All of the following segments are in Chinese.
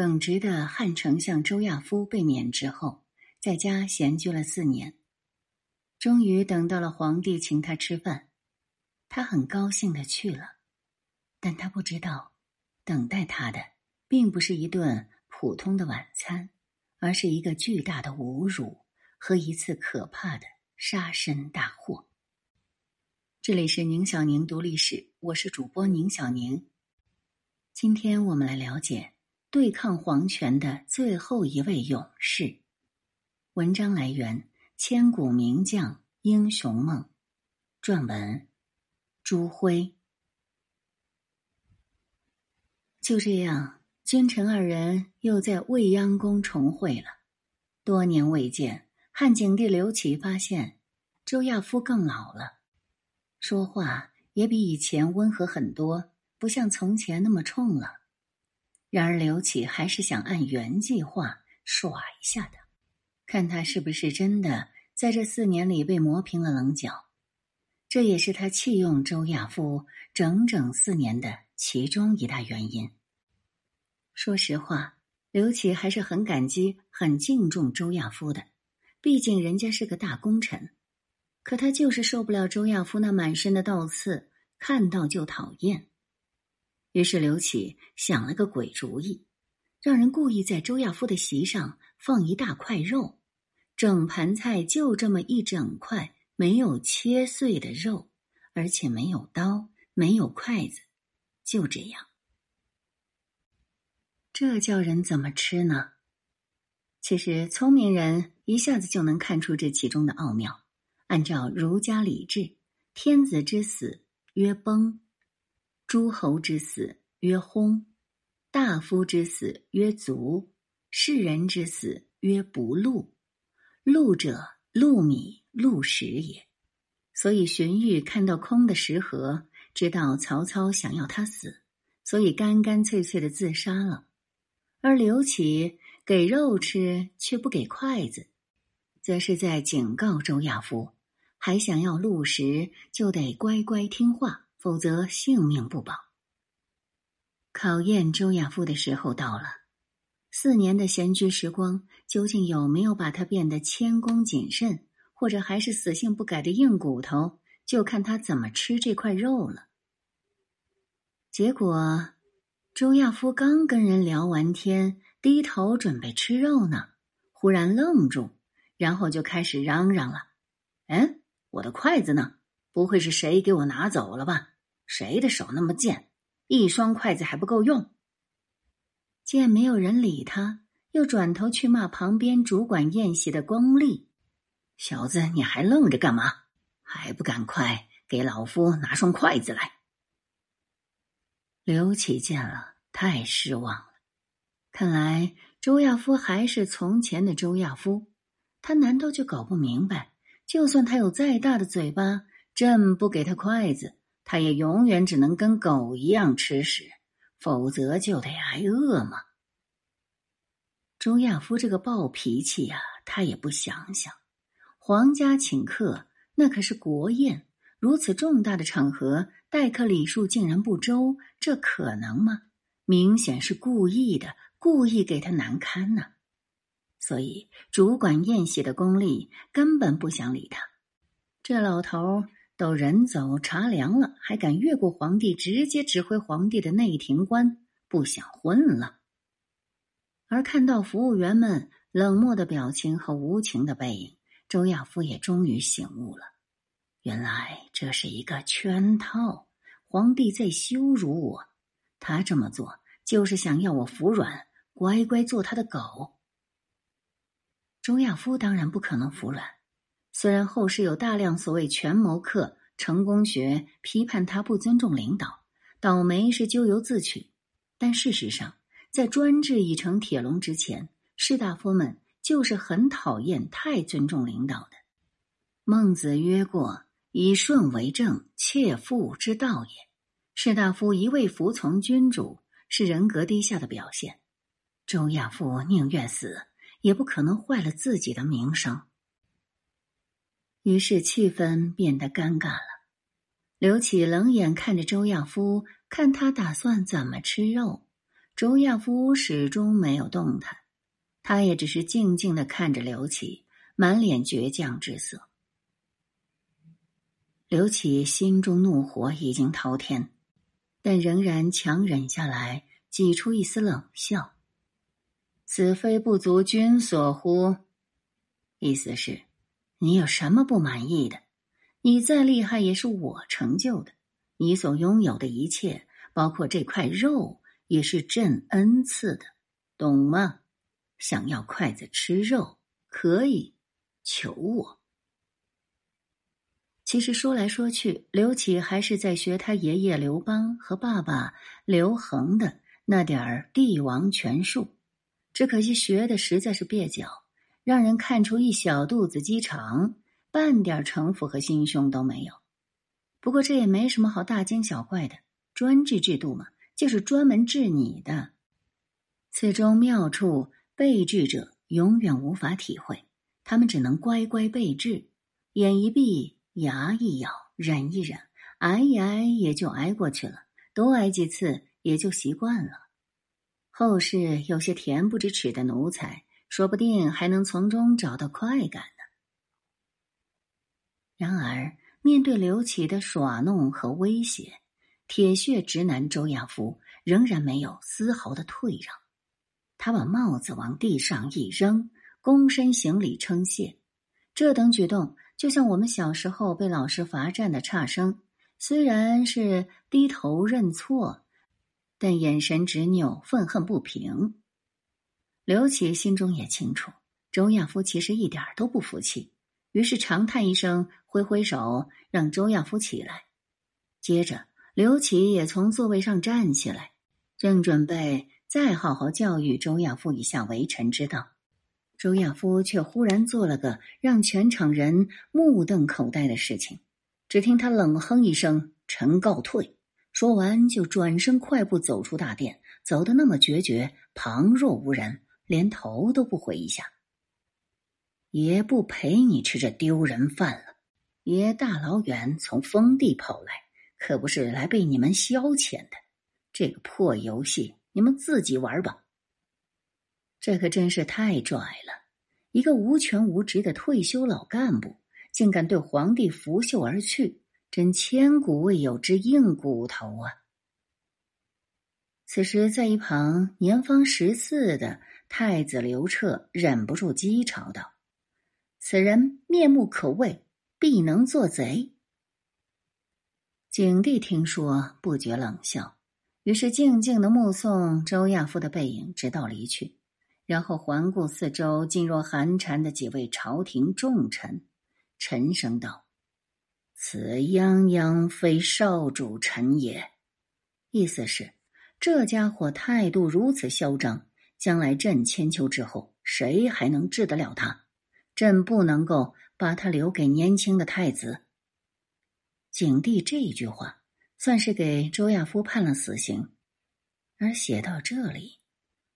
耿直的汉丞相周亚夫被免职后，在家闲居了四年，终于等到了皇帝请他吃饭，他很高兴的去了，但他不知道，等待他的并不是一顿普通的晚餐，而是一个巨大的侮辱和一次可怕的杀身大祸。这里是宁小宁读历史，我是主播宁小宁。今天我们来了解对抗皇权的最后一位勇士。文章来源：千古名将英雄梦，撰文：朱辉。就这样，君臣二人又在未央宫重会了。多年未见，汉景帝刘启发现周亚夫更老了。说话也比以前温和很多，不像从前那么冲了。然而刘启还是想按原计划耍一下的，看他是不是真的在这四年里被磨平了棱角。这也是他弃用周亚夫整整四年的其中一大原因。说实话，刘启还是很感激、很敬重周亚夫的，毕竟人家是个大功臣。可他就是受不了周亚夫那满身的倒刺，看到就讨厌。于是刘启想了个鬼主意，让人故意在周亚夫的席上放一大块肉，整盘菜就这么一整块没有切碎的肉，而且没有刀，没有筷子，就这样。这叫人怎么吃呢？其实聪明人一下子就能看出这其中的奥妙。按照儒家礼制，天子之死曰崩，诸侯之死曰薨，大夫之死曰卒，士人之死曰不禄。禄者，禄米、禄食也。所以荀彧看到空的食盒，知道曹操想要他死，所以干干脆脆的自杀了。而刘启给肉吃却不给筷子，则是在警告周亚夫。还想要禄食，就得乖乖听话，否则性命不保。考验周亚夫的时候到了。四年的闲居时光，究竟有没有把他变得谦恭谨慎，或者还是死性不改的硬骨头，就看他怎么吃这块肉了。结果，周亚夫刚跟人聊完天，低头准备吃肉呢，忽然愣住，然后就开始嚷嚷了：“嗯。”我的筷子呢？不会是谁给我拿走了吧？谁的手那么贱，一双筷子还不够用？见没有人理他，又转头去骂旁边主管宴席的光吏：“小子，你还愣着干嘛？还不赶快给老夫拿双筷子来！”刘启见了，太失望了。看来周亚夫还是从前的周亚夫，他难道就搞不明白？就算他有再大的嘴巴，朕不给他筷子，他也永远只能跟狗一样吃屎，否则就得挨饿嘛。周亚夫这个暴脾气呀，他也不想想，皇家请客那可是国宴，如此重大的场合，待客礼数竟然不周，这可能吗？明显是故意的，故意给他难堪呢。所以，主管宴席的宫吏根本不想理他。这老头都人走茶凉了，还敢越过皇帝，直接指挥皇帝的内廷官，不想混了。而看到服务员们冷漠的表情和无情的背影，周亚夫也终于醒悟了：原来这是一个圈套，皇帝在羞辱我。他这么做就是想要我服软，乖乖做他的狗。周亚夫当然不可能服软，虽然后世有大量所谓权谋客、成功学批判他不尊重领导，倒霉是咎由自取，但事实上，在专制已成铁笼之前，士大夫们就是很讨厌太尊重领导的。孟子曰过：“以顺为正，切腹之道也。”士大夫一味服从君主，是人格低下的表现。周亚夫宁愿死。也不可能坏了自己的名声。于是气氛变得尴尬了。刘启冷眼看着周亚夫，看他打算怎么吃肉。周亚夫始终没有动弹，他也只是静静的看着刘启，满脸倔强之色。刘启心中怒火已经滔天，但仍然强忍下来，挤出一丝冷笑：“此非不足君所乎？”意思是，你有什么不满意的？你再厉害也是我成就的，你所拥有的一切，包括这块肉。也是朕恩赐的，懂吗？想要筷子吃肉，可以求我。其实说来说去，刘启还是在学他爷爷刘邦和爸爸刘恒的那点儿帝王权术，只可惜学的实在是蹩脚，让人看出一小肚子鸡肠，半点城府和心胸都没有。不过这也没什么好大惊小怪的，专制制度嘛。就是专门治你的，此中妙处，被治者永远无法体会，他们只能乖乖被治，眼一闭，牙一咬，忍一忍，挨一挨也就挨过去了，多挨几次也就习惯了。后世有些恬不知耻的奴才，说不定还能从中找到快感呢。然而，面对刘启的耍弄和威胁。铁血直男周亚夫仍然没有丝毫的退让，他把帽子往地上一扔，躬身行礼称谢。这等举动就像我们小时候被老师罚站的差生，虽然是低头认错，但眼神执拗，愤恨不平。刘启心中也清楚，周亚夫其实一点都不服气，于是长叹一声，挥挥手让周亚夫起来，接着。刘启也从座位上站起来，正准备再好好教育周亚夫一下为臣之道，周亚夫却忽然做了个让全场人目瞪口呆的事情。只听他冷哼一声：“臣告退。”说完就转身快步走出大殿，走得那么决绝，旁若无人，连头都不回一下。爷不陪你吃这丢人饭了。爷大老远从封地跑来。可不是来被你们消遣的，这个破游戏你们自己玩吧。这可真是太拽了！一个无权无职的退休老干部，竟敢对皇帝拂袖而去，真千古未有之硬骨头啊！此时，在一旁年方十四的太子刘彻忍不住讥嘲道：“此人面目可畏，必能做贼。”景帝听说，不觉冷笑，于是静静的目送周亚夫的背影直到离去，然后环顾四周噤若寒蝉的几位朝廷重臣，沉声道：“此泱泱非少主臣也。”意思是，这家伙态度如此嚣张，将来朕千秋之后，谁还能治得了他？朕不能够把他留给年轻的太子。景帝这一句话算是给周亚夫判了死刑，而写到这里，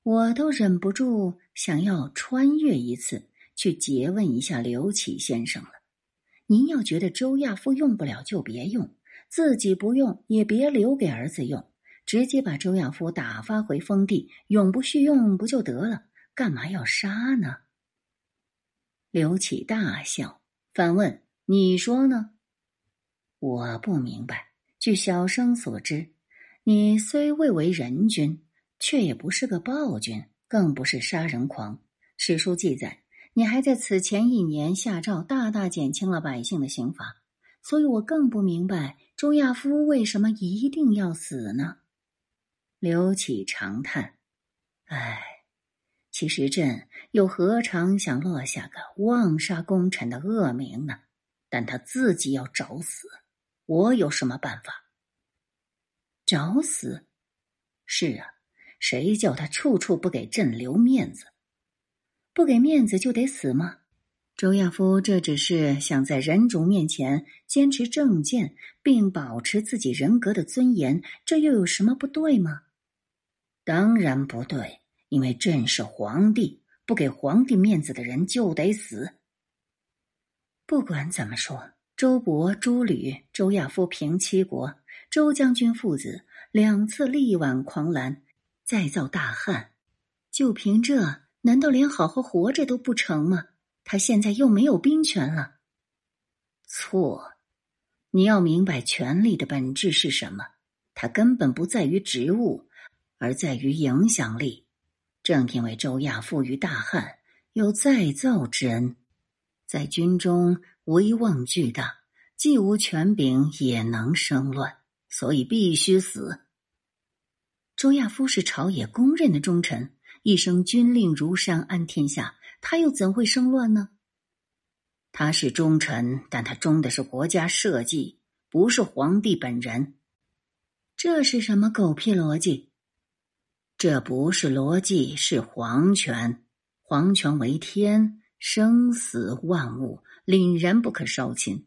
我都忍不住想要穿越一次去诘问一下刘启先生了。您要觉得周亚夫用不了就别用，自己不用也别留给儿子用，直接把周亚夫打发回封地，永不续用不就得了？干嘛要杀呢？刘启大笑，反问：“你说呢？”我不明白。据小生所知，你虽未为人君，却也不是个暴君，更不是杀人狂。史书记载，你还在此前一年下诏，大大减轻了百姓的刑罚。所以我更不明白周亚夫为什么一定要死呢？刘启长叹：“唉，其实朕又何尝想落下个妄杀功臣的恶名呢？但他自己要找死。”我有什么办法？找死？是啊，谁叫他处处不给朕留面子？不给面子就得死吗？周亚夫这只是想在人主面前坚持正见，并保持自己人格的尊严，这又有什么不对吗？当然不对，因为朕是皇帝，不给皇帝面子的人就得死。不管怎么说。周勃、朱吕、周亚夫平七国，周将军父子两次力挽狂澜，再造大汉，就凭这，难道连好好活着都不成吗？他现在又没有兵权了。错，你要明白权力的本质是什么，它根本不在于职务，而在于影响力。正因为周亚夫于大汉有再造之恩，在军中威望巨大，既无权柄也能生乱。所以必须死。周亚夫是朝野公认的忠臣，一生军令如山，安天下。他又怎会生乱呢？他是忠臣，但他忠的是国家社稷，不是皇帝本人。这是什么狗屁逻辑？这不是逻辑，是皇权。皇权为天，生死万物凛然不可稍侵，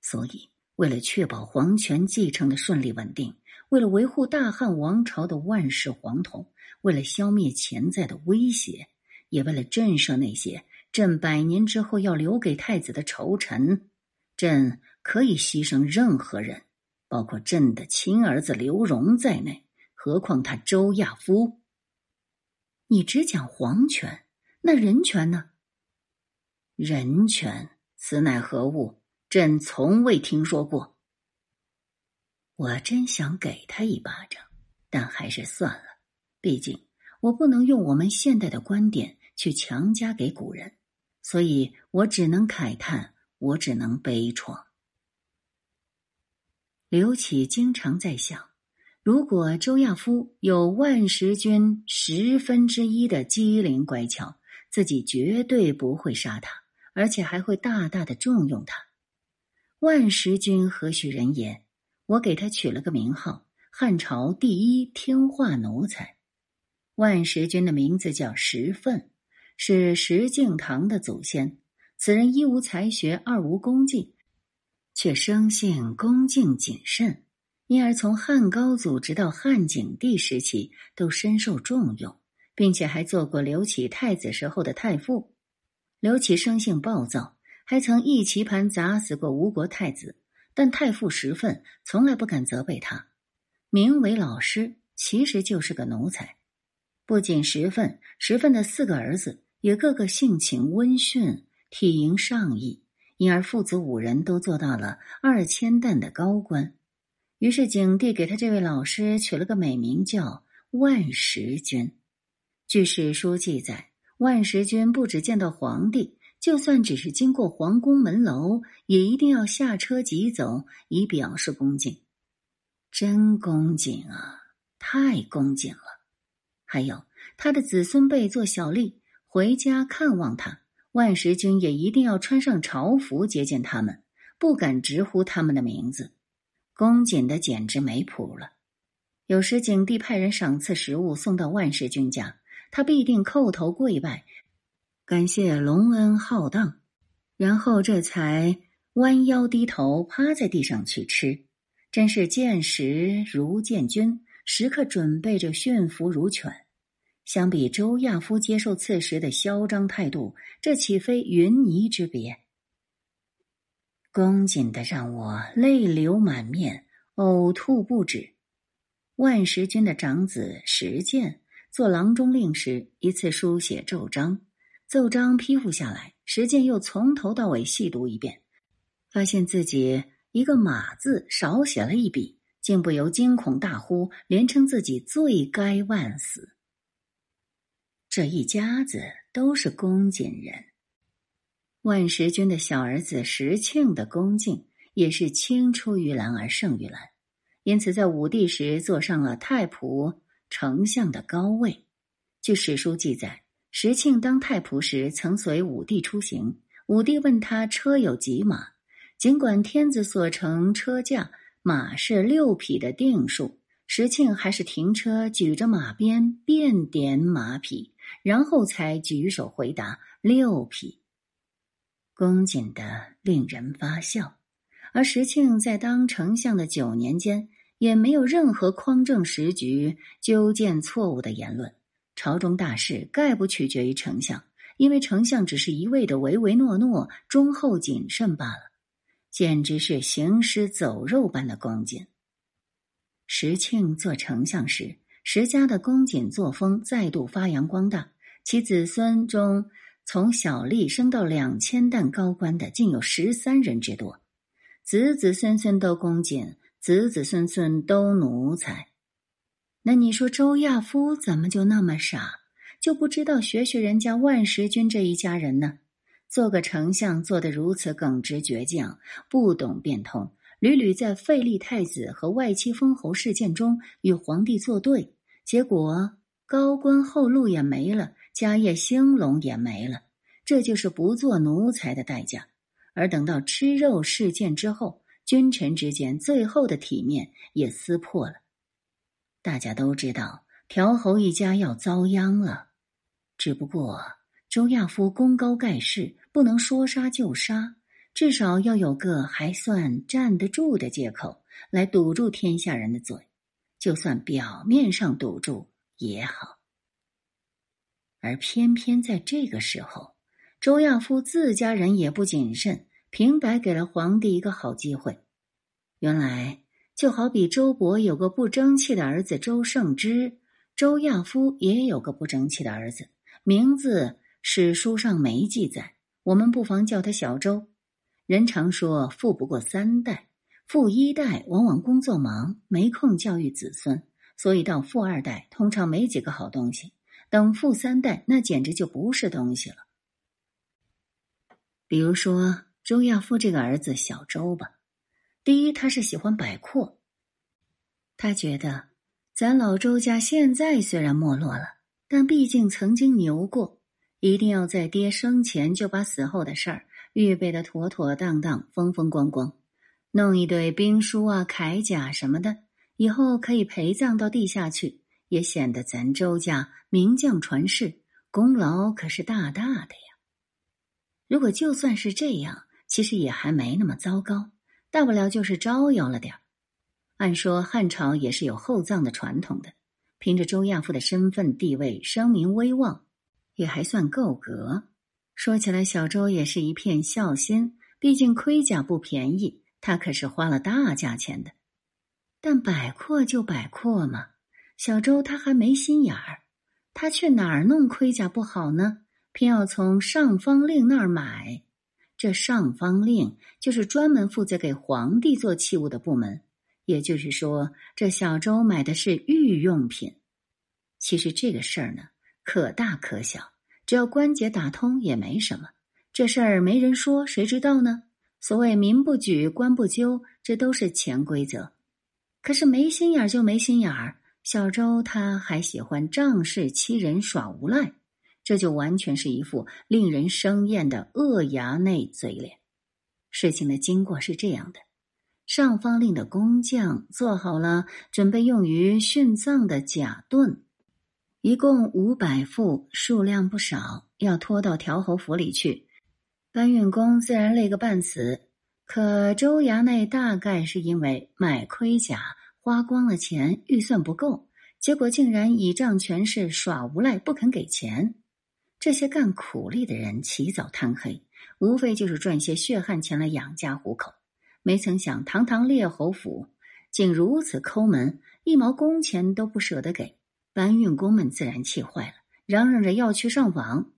所以。为了确保皇权继承的顺利稳定，为了维护大汉王朝的万世皇统，为了消灭潜在的威胁，也为了震慑那些朕百年之后要留给太子的仇臣，朕可以牺牲任何人，包括朕的亲儿子刘荣在内。何况他周亚夫？你只讲皇权，那人权呢？人权，此乃何物？朕从未听说过。我真想给他一巴掌，但还是算了。毕竟我不能用我们现代的观点去强加给古人，所以我只能慨叹，我只能悲怆。刘启经常在想：如果周亚夫有万石军十分之一的机灵乖巧，自己绝对不会杀他，而且还会大大的重用他。万石君何许人也？我给他取了个名号，汉朝第一听话奴才。万石君的名字叫石奋，是石敬瑭的祖先。此人一无才学，二无功绩，却生性恭敬谨慎，因而从汉高祖直到汉景帝时期都深受重用，并且还做过刘启太子时候的太傅。刘启生性暴躁。还曾一棋盘砸死过吴国太子，但太傅石奋从来不敢责备他。名为老师，其实就是个奴才。不仅石奋，石奋的四个儿子也个个性情温驯，体盈上意，因而父子五人都做到了二千担的高官。于是景帝给他这位老师取了个美名，叫万石君。据史书记载，万石君不只见到皇帝。就算只是经过皇宫门楼，也一定要下车疾走，以表示恭敬。真恭敬啊，太恭敬了！还有他的子孙辈做小吏回家看望他，万石君也一定要穿上朝服接见他们，不敢直呼他们的名字，恭谨的简直没谱了。有时景帝派人赏赐食物送到万世君家，他必定叩头跪拜。感谢隆恩浩荡，然后这才弯腰低头趴在地上去吃，真是见食如见君，时刻准备着驯服如犬。相比周亚夫接受赐食的嚣张态度，这岂非云泥之别？恭谨的让我泪流满面，呕吐不止。万石君的长子石建做郎中令时，一次书写奏章。奏章批复下来，石建又从头到尾细读一遍，发现自己一个“马”字少写了一笔，竟不由惊恐大呼，连称自己罪该万死。这一家子都是恭谨人，万石君的小儿子石庆的恭敬也是青出于蓝而胜于蓝，因此在武帝时坐上了太仆丞相的高位。据史书记载。石庆当太仆时，曾随武帝出行。武帝问他车有几马，尽管天子所乘车驾马是六匹的定数，石庆还是停车，举着马鞭便点马匹，然后才举手回答六匹，恭谨的令人发笑。而石庆在当丞相的九年间，也没有任何匡正时局、纠见错误的言论。朝中大事概不取决于丞相，因为丞相只是一味的唯唯诺诺、忠厚谨慎罢了，简直是行尸走肉般的恭谨。石庆做丞相时，石家的恭谨作风再度发扬光大，其子孙中从小吏升到两千担高官的，竟有十三人之多，子子孙孙都恭谨，子子孙孙都奴才。那你说周亚夫怎么就那么傻，就不知道学学人家万石君这一家人呢？做个丞相做得如此耿直倔强，不懂变通，屡屡在废立太子和外戚封侯事件中与皇帝作对。结果高官厚禄也没了，家业兴隆也没了，这就是不做奴才的代价。而等到吃肉事件之后，君臣之间最后的体面也撕破了。大家都知道，条侯一家要遭殃了。只不过周亚夫功高盖世，不能说杀就杀，至少要有个还算站得住的借口来堵住天下人的嘴。就算表面上堵住也好，而偏偏在这个时候，周亚夫自家人也不谨慎，平白给了皇帝一个好机会。原来，就好比周勃有个不争气的儿子周胜之，周亚夫也有个不争气的儿子，名字史书上没记载，我们不妨叫他小周。人常说，富不过三代。富一代往往工作忙，没空教育子孙，所以到富二代通常没几个好东西。等富三代，那简直就不是东西了。比如说周亚夫这个儿子小周吧，第一他是喜欢摆阔，他觉得咱老周家现在虽然没落了，但毕竟曾经牛过，一定要在爹生前就把死后的事儿预备的妥妥当当、风风光光。弄一堆兵书啊、铠甲什么的，以后可以陪葬到地下去，也显得咱周家名将传世，功劳可是大大的呀。如果就算是这样，其实也还没那么糟糕，大不了就是招摇了点。按说汉朝也是有厚葬的传统的，凭着周亚夫的身份地位、声名威望，也还算够格。说起来，小周也是一片孝心，毕竟盔甲不便宜。他可是花了大价钱的，但摆阔就摆阔嘛。小周他还没心眼儿，他去哪儿弄盔甲不好呢？偏要从上方令那儿买。这上方令就是专门负责给皇帝做器物的部门，也就是说，这小周买的是御用品。其实这个事儿呢，可大可小，只要关节打通也没什么。这事儿没人说，谁知道呢？所谓民不举，官不究，这都是潜规则。可是没心眼儿就没心眼儿，小周他还喜欢仗势欺人、耍无赖，这就完全是一副令人生厌的恶衙内嘴脸。事情的经过是这样的：上方令的工匠做好了准备用于殉葬的甲盾，一共五百副，数量不少，要拖到调侯府里去。搬运工自然累个半死，可周衙内大概是因为买盔甲花光了钱，预算不够，结果竟然倚仗权势耍无赖，不肯给钱。这些干苦力的人起早贪黑，无非就是赚些血汗钱来养家糊口。没曾想堂堂列侯府竟如此抠门，一毛工钱都不舍得给。搬运工们自然气坏了，嚷嚷着要去上访。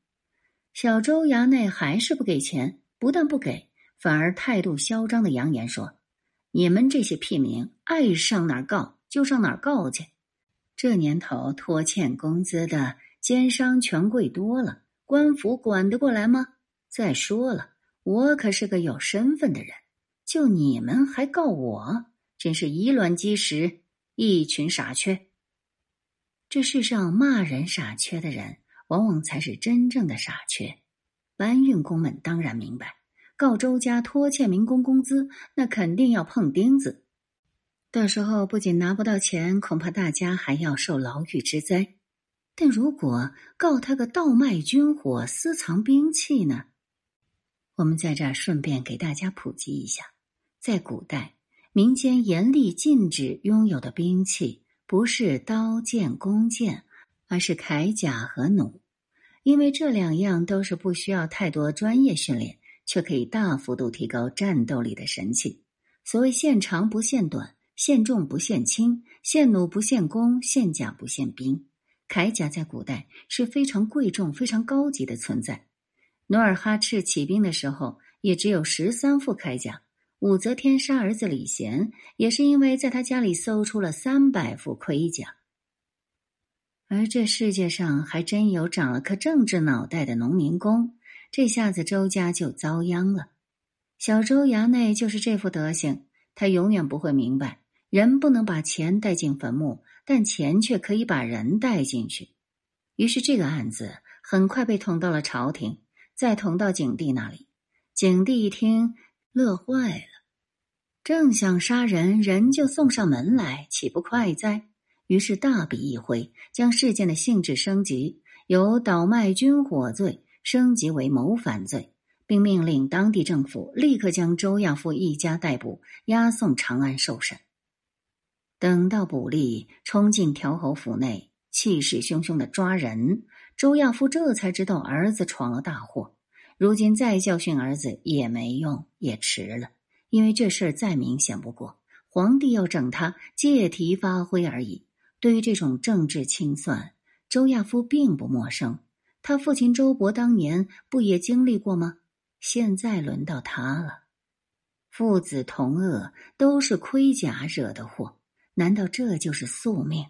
小周衙内还是不给钱，不但不给，反而态度嚣张的扬言说：“你们这些屁民，爱上哪儿告就上哪儿告去。这年头拖欠工资的奸商权贵多了，官府管得过来吗？再说了，我可是个有身份的人，就你们还告我，真是以卵击石，一群傻缺。这世上骂人傻缺的人。”往往才是真正的傻缺。搬运工们当然明白，告周家拖欠民工工资，那肯定要碰钉子。到时候不仅拿不到钱，恐怕大家还要受牢狱之灾。但如果告他个倒卖军火、私藏兵器呢？我们在这儿顺便给大家普及一下：在古代，民间严厉禁止拥有的兵器，不是刀剑、弓箭。而是铠甲和弩，因为这两样都是不需要太多专业训练，却可以大幅度提高战斗力的神器。所谓“限长不限短”，限重不限轻，限弩不限弓，限甲不限兵。铠甲在古代是非常贵重、非常高级的存在。努尔哈赤起兵的时候，也只有十三副铠甲。武则天杀儿子李贤，也是因为在他家里搜出了三百副盔甲。而这世界上还真有长了颗政治脑袋的农民工，这下子周家就遭殃了。小周衙内就是这副德行，他永远不会明白，人不能把钱带进坟墓，但钱却可以把人带进去。于是这个案子很快被捅到了朝廷，再捅到景帝那里。景帝一听。乐坏了，正想杀人，人就送上门来，岂不快哉？于是大笔一挥，将事件的性质升级，由倒卖军火罪升级为谋反罪，并命令当地政府立刻将周亚夫一家逮捕，押送长安受审。等到卜吏冲进条侯府内，气势汹汹的抓人，周亚夫这才知道儿子闯了大祸。如今再教训儿子也没用，也迟了，因为这事儿再明显不过，皇帝要整他借题发挥而已。对于这种政治清算，周亚夫并不陌生，他父亲周勃当年不也经历过吗？现在轮到他了，父子同恶，都是盔甲惹的祸，难道这就是宿命？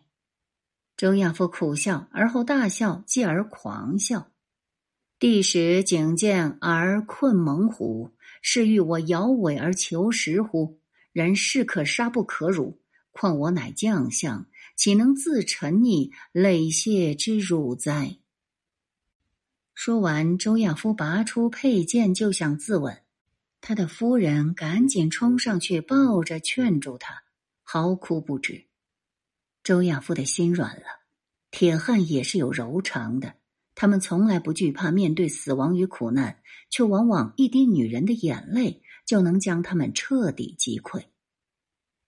周亚夫苦笑，而后大笑，继而狂笑。帝使景见而困猛虎，是欲我摇尾而求食乎？人士可杀不可辱，况我乃将相，岂能自沉溺累谢之辱哉？说完，周亚夫拔出佩剑就想自刎，他的夫人赶紧冲上去抱着劝住他，嚎哭不止。周亚夫的心软了，铁汉也是有柔肠的。他们从来不惧怕面对死亡与苦难，却往往一滴女人的眼泪就能将他们彻底击溃。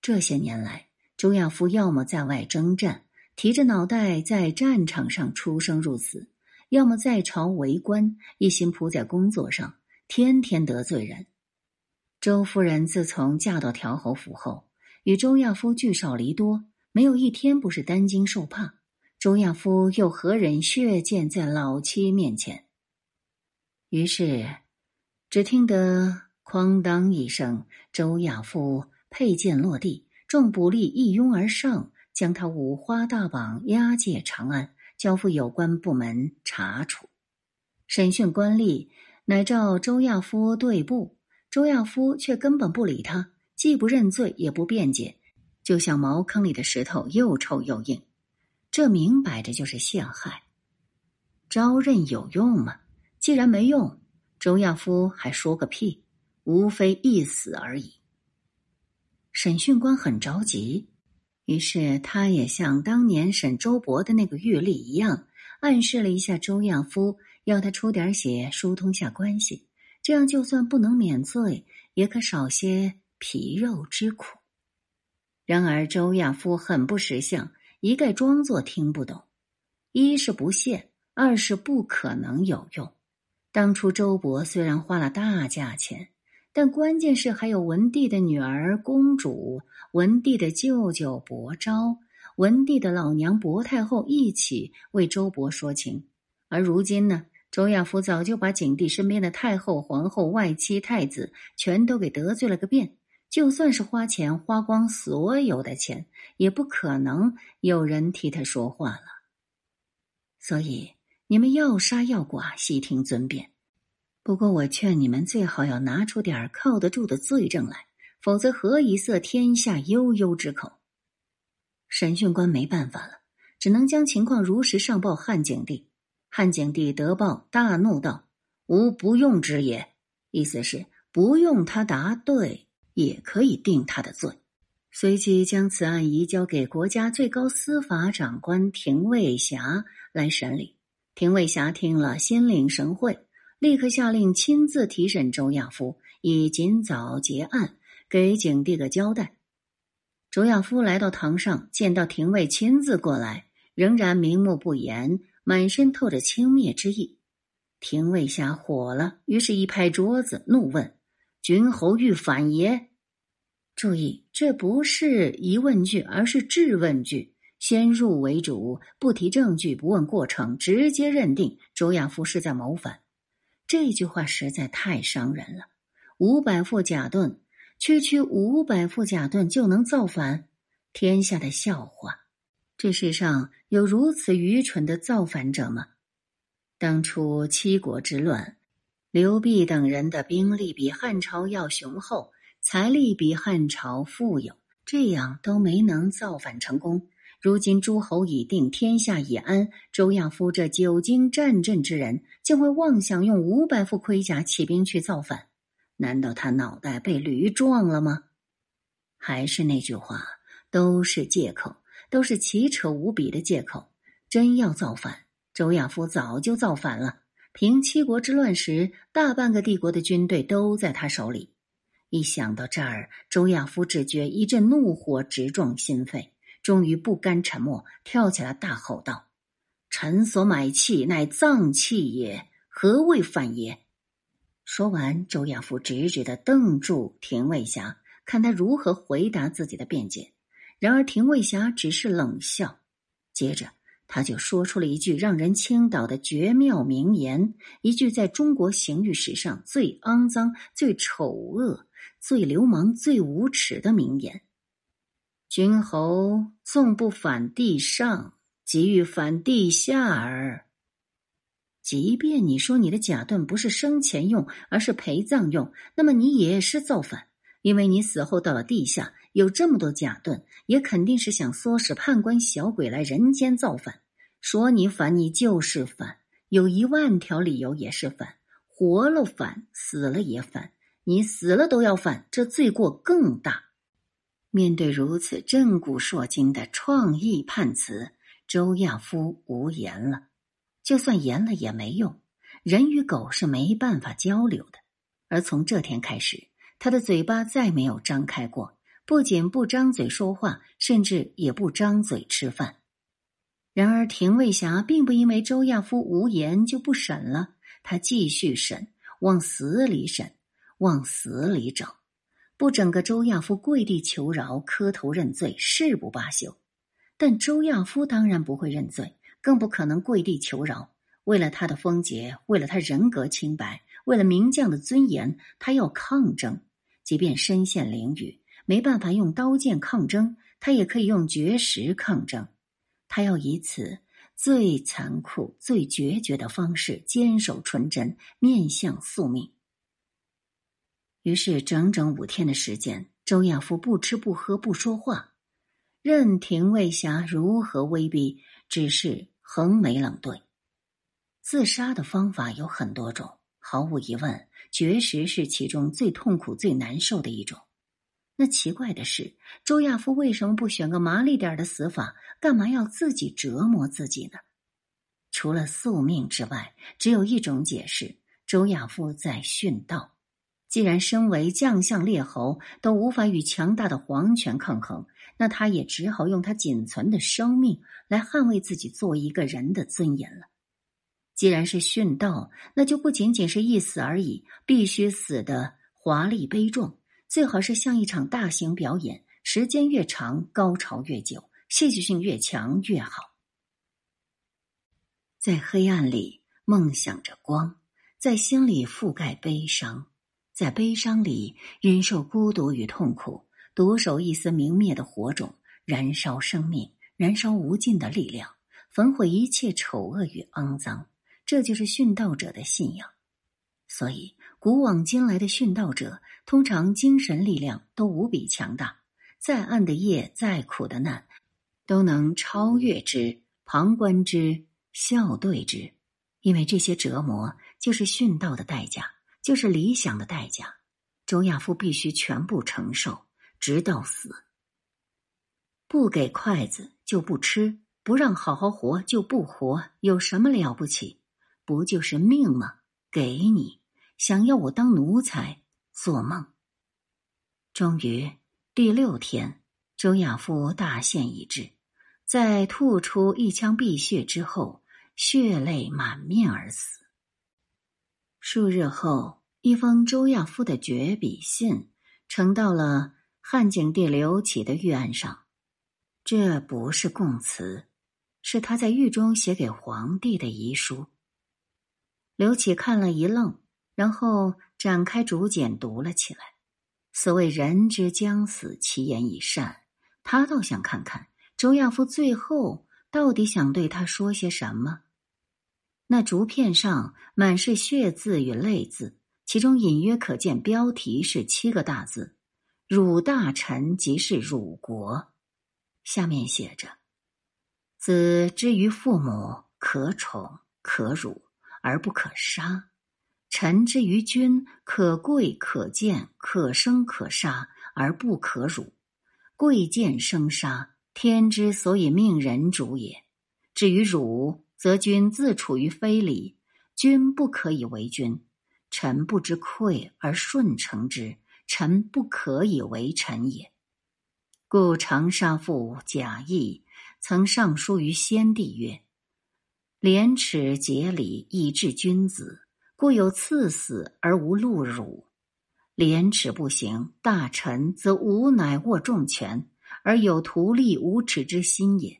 这些年来，周亚夫要么在外征战，提着脑袋在战场上出生入死；要么在朝为官，一心扑在工作上，天天得罪人。周夫人自从嫁到条侯府后，与周亚夫聚少离多，没有一天不是担惊受怕。周亚夫又何忍血溅在老妻面前？于是，只听得哐当一声，周亚夫佩剑落地，众捕吏一拥而上，将他五花大绑押解长安，交付有关部门查处。审讯官吏乃召周亚夫对簿，周亚夫却根本不理他，既不认罪，也不辩解，就像茅坑里的石头，又臭又硬。这明摆着就是陷害。招认有用吗？既然没用，周亚夫还说个屁？无非一死而已。审讯官很着急，于是他也像当年审周勃的那个狱吏一样，暗示了一下周亚夫，要他出点血，疏通下关系，这样就算不能免罪，也可少些皮肉之苦。然而周亚夫很不识相。一概装作听不懂，一是不屑，二是不可能有用。当初周勃虽然花了大价钱，但关键是还有文帝的女儿公主、文帝的舅舅伯昭、文帝的老娘薄太后一起为周勃说情。而如今呢，周亚夫早就把景帝身边的太后、皇后、外戚、太子全都给得罪了个遍。就算是花钱花光所有的钱，也不可能有人替他说话了。所以你们要杀要剐，悉听尊便。不过我劝你们最好要拿出点靠得住的罪证来，否则何以塞天下悠悠之口？审讯官没办法了，只能将情况如实上报汉景帝。汉景帝得报，大怒道：“吾不用之也。”意思是不用他答对。也可以定他的罪，随即将此案移交给国家最高司法长官廷尉辖来审理。廷尉辖听了，心领神会，立刻下令亲自提审周亚夫，以尽早结案，给景帝个交代。周亚夫来到堂上，见到廷尉亲自过来，仍然明目不言，满身透着轻蔑之意。廷尉吓火了，于是一拍桌子，怒问。君侯欲反也？注意，这不是疑问句，而是质问句。先入为主，不提证据，不问过程，直接认定周亚夫是在谋反。这句话实在太伤人了。五百副甲盾，区区五百副甲盾就能造反？天下的笑话！这世上有如此愚蠢的造反者吗？当初七国之乱，刘弼等人的兵力比汉朝要雄厚，财力比汉朝富有，这样都没能造反成功。如今诸侯已定，天下已安。周亚夫这久经战阵之人，竟会妄想用五百副盔甲起兵去造反？难道他脑袋被驴撞了吗？还是那句话，都是借口，都是奇扯无比的借口。真要造反，周亚夫早就造反了。平七国之乱时，大半个帝国的军队都在他手里。一想到这儿，周亚夫只觉一阵怒火直撞心肺。终于不甘沉默，跳起来大吼道：“臣所买器乃脏器也，何谓反也？”说完，周亚夫直直的瞪住廷尉霞，看他如何回答自己的辩解。然而，廷尉霞只是冷笑，接着他就说出了一句让人倾倒的绝妙名言，一句在中国刑狱史上最肮脏、最丑恶、最流氓、最无耻的名言。君侯纵不反地上，即欲反地下耳。即便你说你的甲盾不是生前用，而是陪葬用，那么你也是造反，因为你死后到了地下，有这么多甲盾，也肯定是想唆使判官小鬼来人间造反。说你反，你就是反，有一万条理由也是反，活了反，死了也反，你死了都要反，这罪过更大。面对如此震古烁今的创意判词，周亚夫无言了。就算言了也没用，人与狗是没办法交流的。而从这天开始，他的嘴巴再没有张开过，不仅不张嘴说话，甚至也不张嘴吃饭。然而，廷尉霞并不因为周亚夫无言就不审了，他继续审，往死里审，往死里整。不整个周亚夫跪地求饶、磕头认罪，誓不罢休。但周亚夫当然不会认罪，更不可能跪地求饶。为了他的风节，为了他人格清白，为了名将的尊严，他要抗争。即便身陷囹圄，没办法用刀剑抗争，他也可以用绝食抗争。他要以此最残酷、最决绝的方式，坚守纯真，面向宿命。于是，整整五天的时间，周亚夫不吃不喝不说话，任廷尉霞如何威逼，只是横眉冷对。自杀的方法有很多种，毫无疑问，绝食是其中最痛苦、最难受的一种。那奇怪的是，周亚夫为什么不选个麻利点的死法？干嘛要自己折磨自己呢？除了宿命之外，只有一种解释：周亚夫在殉道。既然身为将相列侯都无法与强大的皇权抗衡，那他也只好用他仅存的生命来捍卫自己作为一个人的尊严了。既然是殉道，那就不仅仅是一死而已，必须死的华丽悲壮，最好是像一场大型表演，时间越长，高潮越久，戏剧性越强越好。在黑暗里梦想着光，在心里覆盖悲伤。在悲伤里忍受孤独与痛苦，独守一丝明灭的火种，燃烧生命，燃烧无尽的力量，焚毁一切丑恶与肮脏。这就是殉道者的信仰。所以，古往今来的殉道者，通常精神力量都无比强大。再暗的夜，再苦的难，都能超越之，旁观之，笑对之，因为这些折磨就是殉道的代价。就是理想的代价，周亚夫必须全部承受，直到死。不给筷子就不吃，不让好好活就不活，有什么了不起？不就是命吗？给你，想要我当奴才？做梦！终于第六天，周亚夫大限已至，在吐出一腔碧血之后，血泪满面而死。数日后，一封周亚夫的绝笔信呈到了汉景帝刘启的御案上。这不是供词，是他在狱中写给皇帝的遗书。刘启看了一愣，然后展开竹简读了起来。所谓“人之将死，其言已善”，他倒想看看周亚夫最后到底想对他说些什么。那竹片上满是血字与泪字，其中隐约可见标题是七个大字：“汝大臣即是汝国。”下面写着：“子之于父母，可宠可辱而不可杀；臣之于君，可贵可贱，可生可杀而不可辱。贵贱生杀，天之所以命人主也。至于辱。”则君自处于非礼，君不可以为君；臣不知愧而顺承之，臣不可以为臣也。故长沙父贾谊曾上书于先帝曰：“廉耻节礼以治君子，故有赐死而无戮辱。廉耻不行，大臣则无乃握重权，而有图利无耻之心也。”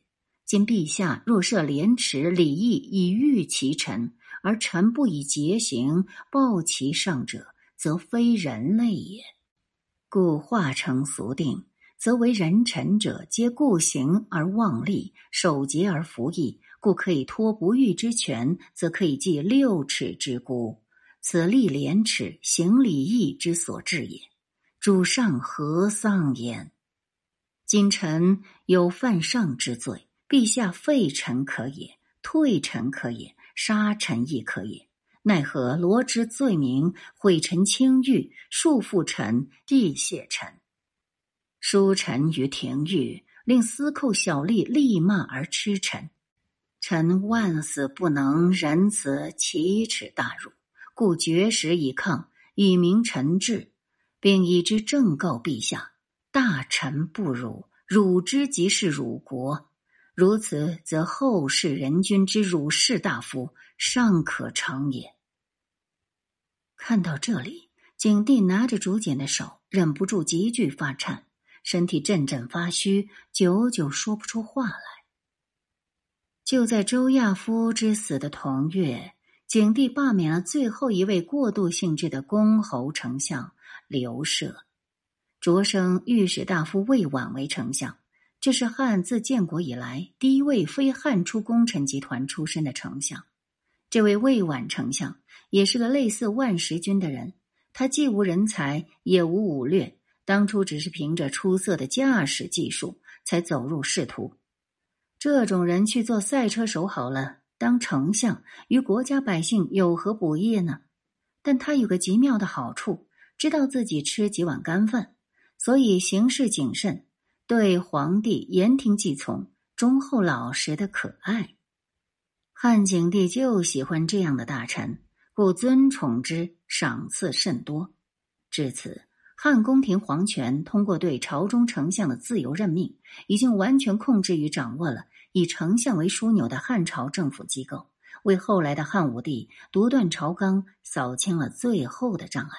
今陛下若设廉耻礼义以御其臣，而臣不以节行报其上者，则非人类也。故化成俗定，则为人臣者皆固行而忘利，守节而服役，故可以托不欲之权，则可以记六尺之孤。此立廉耻行礼义之所至也。主上何丧焉？今臣有犯上之罪。陛下废臣可也，退臣可也，杀臣亦可也。奈何罗织罪名，毁臣清誉，束缚臣，地谢臣，疏臣于廷狱，令司寇小吏立骂而吃臣。臣万死不能仁慈奇耻大辱，故绝食以抗，以明臣志，并以之正告陛下：大臣不辱，辱之即是辱国。如此，则后世人君之辱士大夫尚可成也。看到这里，景帝拿着竹简的手忍不住急剧发颤，身体阵阵发虚，久久说不出话来。就在周亚夫之死的同月，景帝罢免了最后一位过渡性质的公侯丞相刘舍，擢升御史大夫魏婉为丞相。这是汉自建国以来第一位非汉初功臣集团出身的丞相。这位魏婉丞相也是个类似万石君的人，他既无人才，也无武略，当初只是凭着出色的驾驶技术才走入仕途。这种人去做赛车手好了，当丞相与国家百姓有何不义呢？但他有个极妙的好处，知道自己吃几碗干饭，所以行事谨慎。对皇帝言听计从、忠厚老实的可爱，汉景帝就喜欢这样的大臣，故尊宠之，赏赐甚多。至此，汉宫廷皇权通过对朝中丞相的自由任命，已经完全控制与掌握了以丞相为枢纽的汉朝政府机构，为后来的汉武帝独断朝纲扫清了最后的障碍。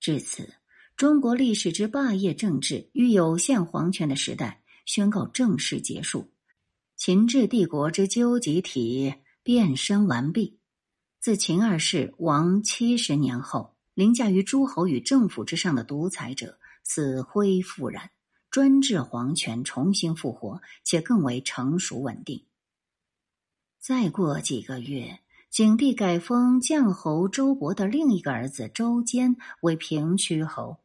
至此。中国历史之霸业政治与有限皇权的时代宣告正式结束，秦制帝国之纠集体变身完毕。自秦二世亡七十年后，凌驾于诸侯与政府之上的独裁者死灰复燃，专制皇权重新复活，且更为成熟稳定。再过几个月，景帝改封绛侯周勃的另一个儿子周坚为平曲侯。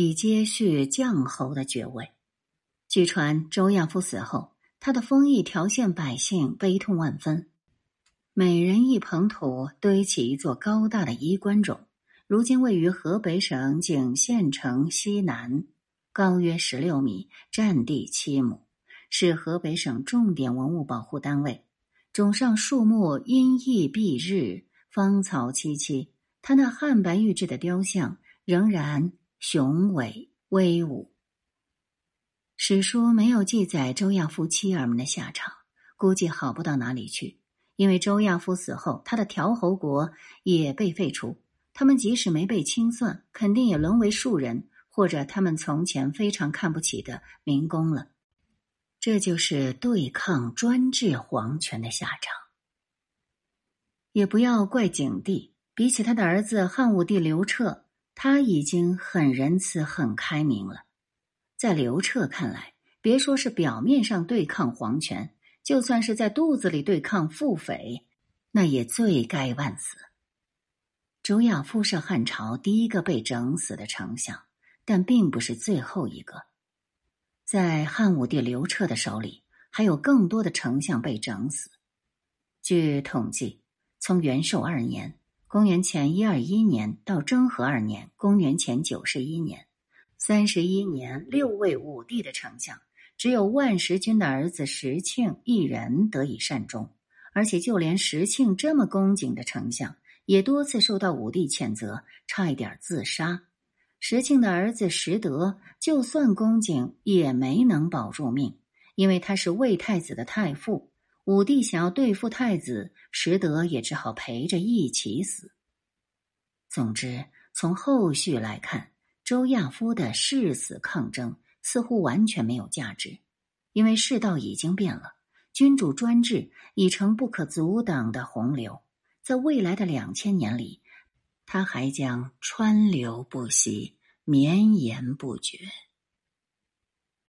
以接续绛侯的爵位。据传，周亚夫死后，他的封邑条县百姓悲痛万分，每人一捧土堆起一座高大的衣冠冢。如今位于河北省景县城西南，高约十六米，占地七亩，是河北省重点文物保护单位。冢上树木阴翳蔽日，芳草萋萋。他那汉白玉制的雕像仍然。雄伟威武。史书没有记载周亚夫妻儿们的下场，估计好不到哪里去。因为周亚夫死后，他的条侯国也被废除，他们即使没被清算，肯定也沦为庶人，或者他们从前非常看不起的民工了。这就是对抗专制皇权的下场。也不要怪景帝，比起他的儿子汉武帝刘彻，他已经很仁慈、很开明了。在刘彻看来，别说是表面上对抗皇权，就算是在肚子里对抗腹诽，那也罪该万死。周亚夫是汉朝第一个被整死的丞相，但并不是最后一个。在汉武帝刘彻的手里，还有更多的丞相被整死。据统计，从元寿二年（公元前一二一年）到征和二年（公元前九十一年），三十一年，六位武帝的丞相，只有万石君的儿子石庆一人得以善终。而且，就连石庆这么恭敬的丞相，也多次受到武帝谴责，差一点自杀。石庆的儿子石德，就算恭敬，也没能保住命，因为他是魏太子的太傅。武帝想要对付太子，石德也只好陪着一起死。总之，从后续来看，周亚夫的誓死抗争似乎完全没有价值，因为世道已经变了，君主专制已成不可阻挡的洪流，在未来的两千年里。它还将川流不息，绵延不绝。